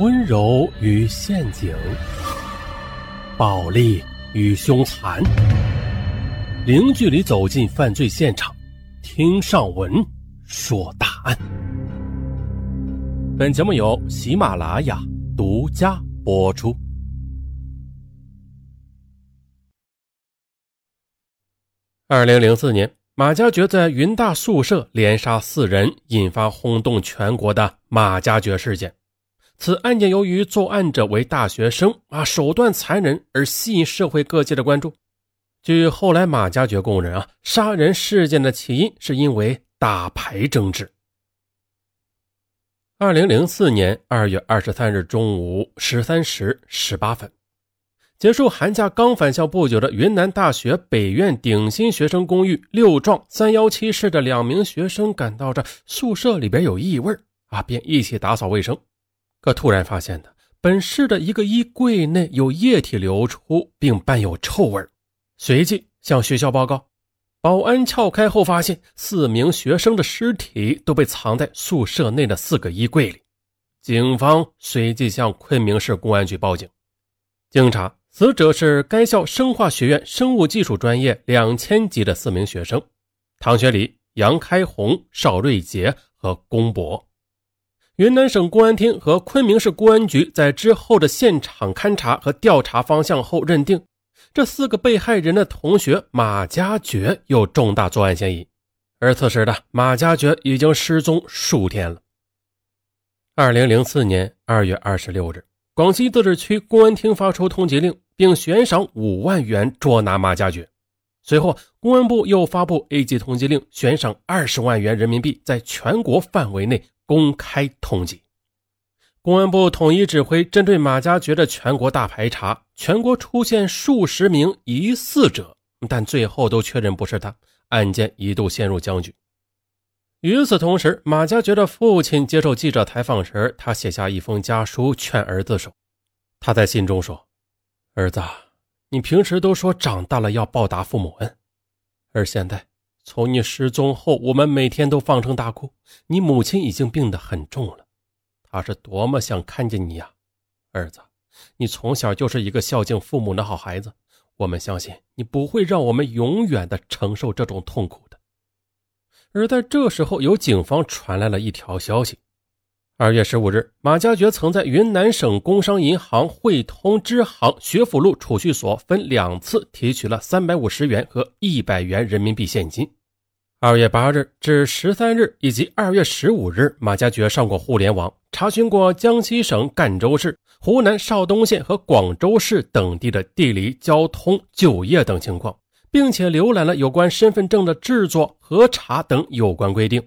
温柔与陷阱，暴力与凶残，零距离走进犯罪现场，听上文说大案。本节目由喜马拉雅独家播出。二零零四年，马加爵在云大宿舍连杀四人，引发轰动全国的马加爵事件。此案件由于作案者为大学生啊，手段残忍而吸引社会各界的关注。据后来马加爵供认啊，杀人事件的起因是因为打牌争执。二零零四年二月二十三日中午十三时十八分，结束寒假刚返校不久的云南大学北院鼎新学生公寓六幢三幺七室的两名学生感到这宿舍里边有异味啊，便一起打扫卫生。可突然发现的，本市的一个衣柜内有液体流出，并伴有臭味随即向学校报告。保安撬开后，发现四名学生的尸体都被藏在宿舍内的四个衣柜里。警方随即向昆明市公安局报警。经查，死者是该校生化学院生物技术专业两千级的四名学生：唐学礼、杨开红、邵瑞杰和龚博。云南省公安厅和昆明市公安局在之后的现场勘查和调查方向后，认定这四个被害人的同学马家爵有重大作案嫌疑。而此时的马家爵已经失踪数天了。二零零四年二月二十六日，广西自治区公安厅发出通缉令，并悬赏五万元捉拿马家爵。随后，公安部又发布 A 级通缉令，悬赏二十万元人民币，在全国范围内。公开通缉，公安部统一指挥针对马家爵的全国大排查，全国出现数十名疑似者，但最后都确认不是他，案件一度陷入僵局。与此同时，马家爵的父亲接受记者采访时，他写下一封家书劝儿子守。他在信中说：“儿子，你平时都说长大了要报答父母恩，而现在。”从你失踪后，我们每天都放声大哭。你母亲已经病得很重了，她是多么想看见你呀，儿子！你从小就是一个孝敬父母的好孩子，我们相信你不会让我们永远的承受这种痛苦的。而在这时候，有警方传来了一条消息。二月十五日，马家爵曾在云南省工商银行汇通支行学府路储蓄所分两次提取了三百五十元和一百元人民币现金。二月八日至十三日以及二月十五日，马家爵上过互联网，查询过江西省赣州市、湖南邵东县和广州市等地的地理、交通、就业等情况，并且浏览了有关身份证的制作、核查等有关规定。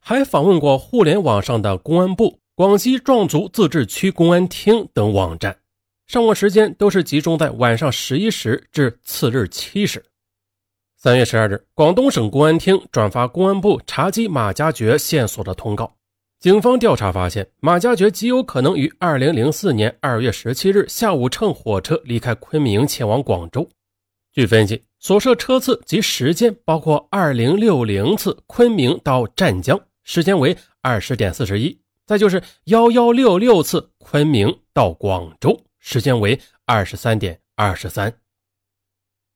还访问过互联网上的公安部、广西壮族自治区公安厅等网站，上网时间都是集中在晚上十一时至次日七时。三月十二日，广东省公安厅转发公安部查缉马加爵线索的通告。警方调查发现，马加爵极有可能于二零零四年二月十七日下午乘火车离开昆明前往广州。据分析，所涉车次及时间包括二零六零次昆明到湛江。时间为二十点四十一，再就是幺幺六六次昆明到广州，时间为二十三点二十三。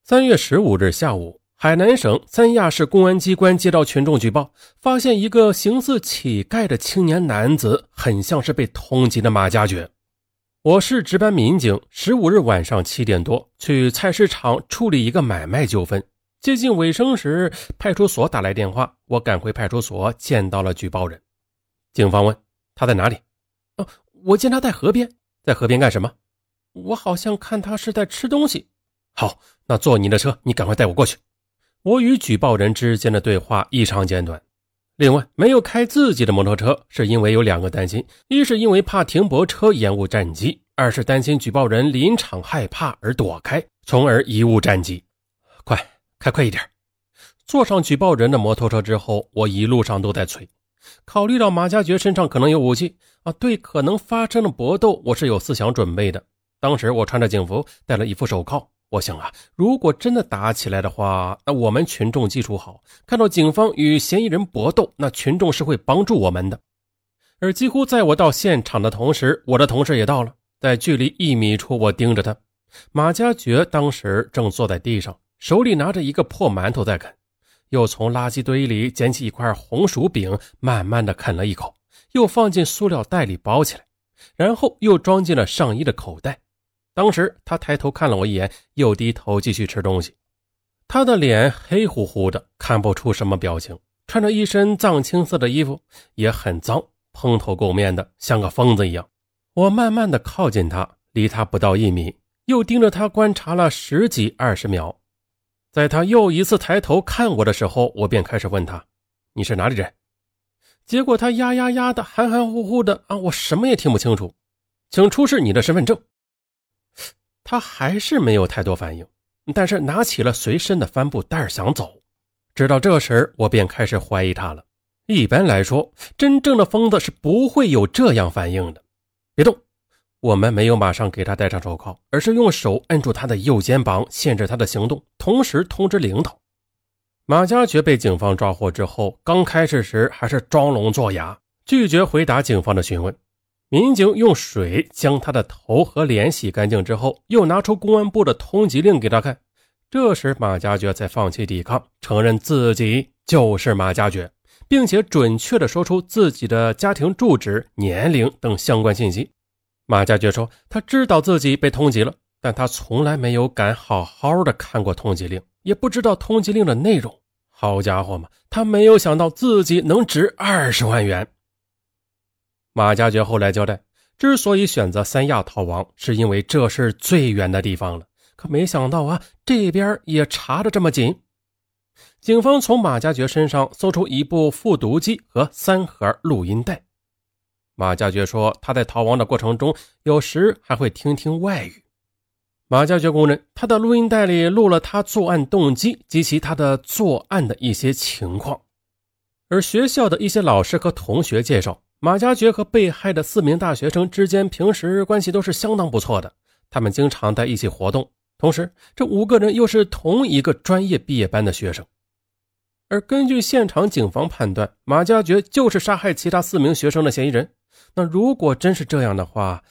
三月十五日下午，海南省三亚市公安机关接到群众举报，发现一个形似乞丐的青年男子，很像是被通缉的马加爵。我是值班民警十五日晚上七点多去菜市场处理一个买卖纠纷。接近尾声时，派出所打来电话，我赶回派出所，见到了举报人。警方问他在哪里？哦，我见他在河边，在河边干什么？我好像看他是在吃东西。好，那坐你的车，你赶快带我过去。我与举报人之间的对话异常简短。另外，没有开自己的摩托车，是因为有两个担心：一是因为怕停泊车延误战机；二是担心举报人临场害怕而躲开，从而贻误战机。快！开快一点！坐上举报人的摩托车之后，我一路上都在催。考虑到马家爵身上可能有武器啊，对可能发生的搏斗，我是有思想准备的。当时我穿着警服，戴了一副手铐。我想啊，如果真的打起来的话，那我们群众基础好，看到警方与嫌疑人搏斗，那群众是会帮助我们的。而几乎在我到现场的同时，我的同事也到了。在距离一米处，我盯着他。马家爵当时正坐在地上，手里拿着一个破馒头在啃，又从垃圾堆里捡起一块红薯饼，慢慢的啃了一口，又放进塑料袋里包起来，然后又装进了上衣的口袋。当时他抬头看了我一眼，又低头继续吃东西。他的脸黑乎乎的，看不出什么表情，穿着一身藏青色的衣服，也很脏。蓬头垢面的，像个疯子一样。我慢慢的靠近他，离他不到一米，又盯着他观察了十几二十秒。在他又一次抬头看我的时候，我便开始问他：“你是哪里人？”结果他呀呀呀的，含含糊糊的啊，我什么也听不清楚。请出示你的身份证。他还是没有太多反应，但是拿起了随身的帆布袋想走。直到这时，我便开始怀疑他了。一般来说，真正的疯子是不会有这样反应的。别动！我们没有马上给他戴上手铐，而是用手摁住他的右肩膀，限制他的行动，同时通知领导。马家爵被警方抓获之后，刚开始时还是装聋作哑，拒绝回答警方的询问。民警用水将他的头和脸洗干净之后，又拿出公安部的通缉令给他看。这时，马家爵才放弃抵抗，承认自己就是马家爵。并且准确地说出自己的家庭住址、年龄等相关信息。马家爵说，他知道自己被通缉了，但他从来没有敢好好的看过通缉令，也不知道通缉令的内容。好家伙嘛，他没有想到自己能值二十万元。马家爵后来交代，之所以选择三亚逃亡，是因为这是最远的地方了。可没想到啊，这边也查的这么紧。警方从马家爵身上搜出一部复读机和三盒录音带。马家爵说，他在逃亡的过程中，有时还会听听外语。马家爵供认，他的录音带里录了他作案动机及其他的作案的一些情况。而学校的一些老师和同学介绍，马家爵和被害的四名大学生之间平时关系都是相当不错的，他们经常在一起活动。同时，这五个人又是同一个专业毕业班的学生，而根据现场警方判断，马家爵就是杀害其他四名学生的嫌疑人。那如果真是这样的话，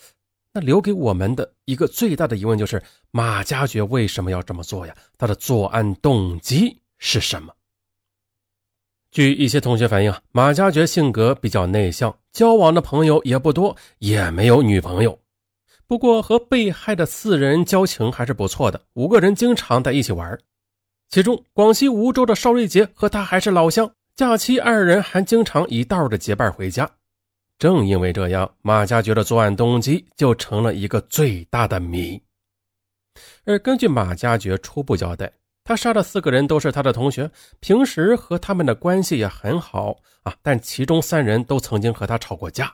那留给我们的一个最大的疑问就是：马家爵为什么要这么做呀？他的作案动机是什么？据一些同学反映，马家爵性格比较内向，交往的朋友也不多，也没有女朋友。不过和被害的四人交情还是不错的，五个人经常在一起玩。其中广西梧州的邵瑞杰和他还是老乡，假期二人还经常一道的结伴回家。正因为这样，马家爵的作案动机就成了一个最大的谜。而根据马家爵初步交代，他杀的四个人都是他的同学，平时和他们的关系也很好啊，但其中三人都曾经和他吵过架。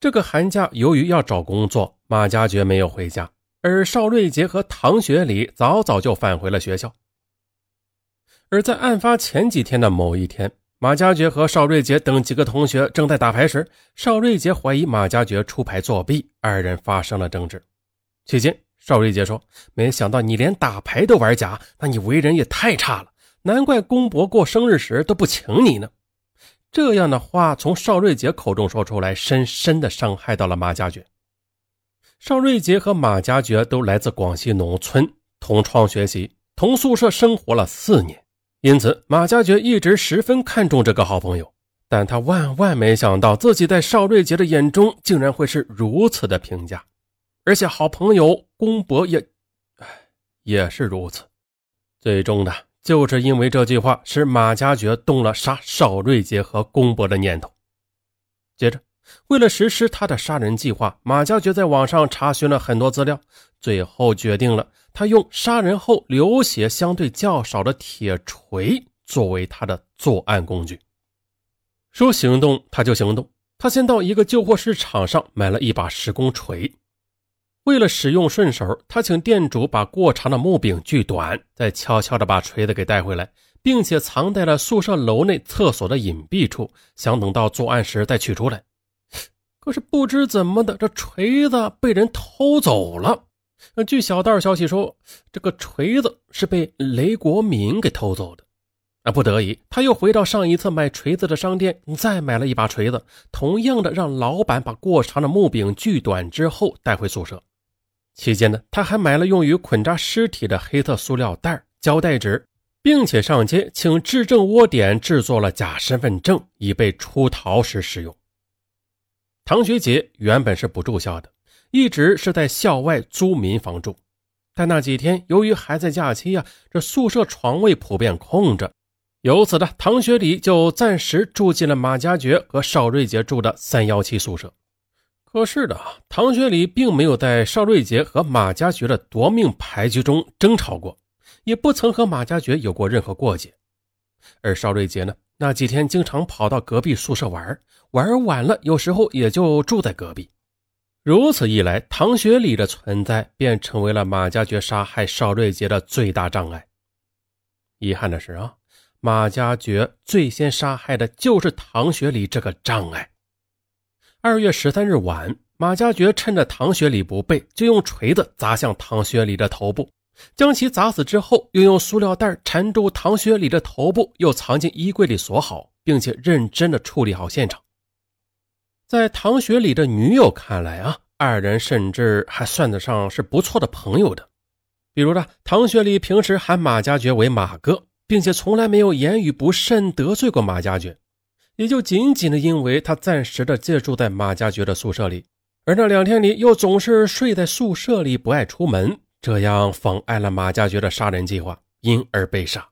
这个寒假，由于要找工作，马家爵没有回家，而邵瑞杰和唐学礼早早就返回了学校。而在案发前几天的某一天，马家爵和邵瑞杰等几个同学正在打牌时，邵瑞杰怀疑马家爵出牌作弊，二人发生了争执。期间，邵瑞杰说：“没想到你连打牌都玩假，那你为人也太差了，难怪公伯过生日时都不请你呢。”这样的话从邵瑞杰口中说出来，深深的伤害到了马家爵。邵瑞杰和马家爵都来自广西农村，同窗学习，同宿舍生活了四年，因此马家爵一直十分看重这个好朋友。但他万万没想到，自己在邵瑞杰的眼中竟然会是如此的评价，而且好朋友公伯也，也是如此。最终的。就是因为这句话，使马家爵动了杀邵瑞杰和公伯的念头。接着，为了实施他的杀人计划，马家爵在网上查询了很多资料，最后决定了他用杀人后流血相对较少的铁锤作为他的作案工具。说行动他就行动，他先到一个旧货市场上买了一把石工锤。为了使用顺手，他请店主把过长的木柄锯短，再悄悄地把锤子给带回来，并且藏在了宿舍楼内厕所的隐蔽处，想等到作案时再取出来。可是不知怎么的，这锤子被人偷走了。据小道消息说，这个锤子是被雷国民给偷走的。啊，不得已，他又回到上一次买锤子的商店，再买了一把锤子，同样的让老板把过长的木柄锯短之后带回宿舍。期间呢，他还买了用于捆扎尸体的黑色塑料袋、胶带纸，并且上街请质证窝点制作了假身份证，以备出逃时使用。唐学杰原本是不住校的，一直是在校外租民房住，但那几天由于还在假期呀，这宿舍床位普遍空着。由此呢，唐学礼就暂时住进了马家爵和邵瑞杰住的三幺七宿舍。可是的啊，唐学礼并没有在邵瑞杰和马家爵的夺命牌局中争吵过，也不曾和马家爵有过任何过节。而邵瑞杰呢，那几天经常跑到隔壁宿舍玩，玩晚了，有时候也就住在隔壁。如此一来，唐学礼的存在便成为了马家爵杀害邵瑞杰的最大障碍。遗憾的是啊。马家爵最先杀害的就是唐学礼这个障碍。二月十三日晚，马家爵趁着唐学礼不备，就用锤子砸向唐学礼的头部，将其砸死之后，又用塑料袋缠住唐学礼的头部，又藏进衣柜里锁好，并且认真的处理好现场。在唐学礼的女友看来啊，二人甚至还算得上是不错的朋友的。比如呢，唐学礼平时喊马家爵为马哥。并且从来没有言语不慎得罪过马家爵，也就仅仅的因为他暂时的借住在马家爵的宿舍里，而那两天里又总是睡在宿舍里不爱出门，这样妨碍了马家爵的杀人计划，因而被杀。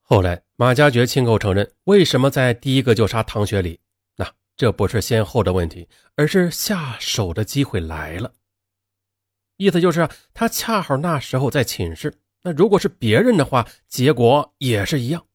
后来马家爵亲口承认，为什么在第一个就杀唐学礼？那这不是先后的问题，而是下手的机会来了。意思就是，他恰好那时候在寝室。那如果是别人的话，结果也是一样。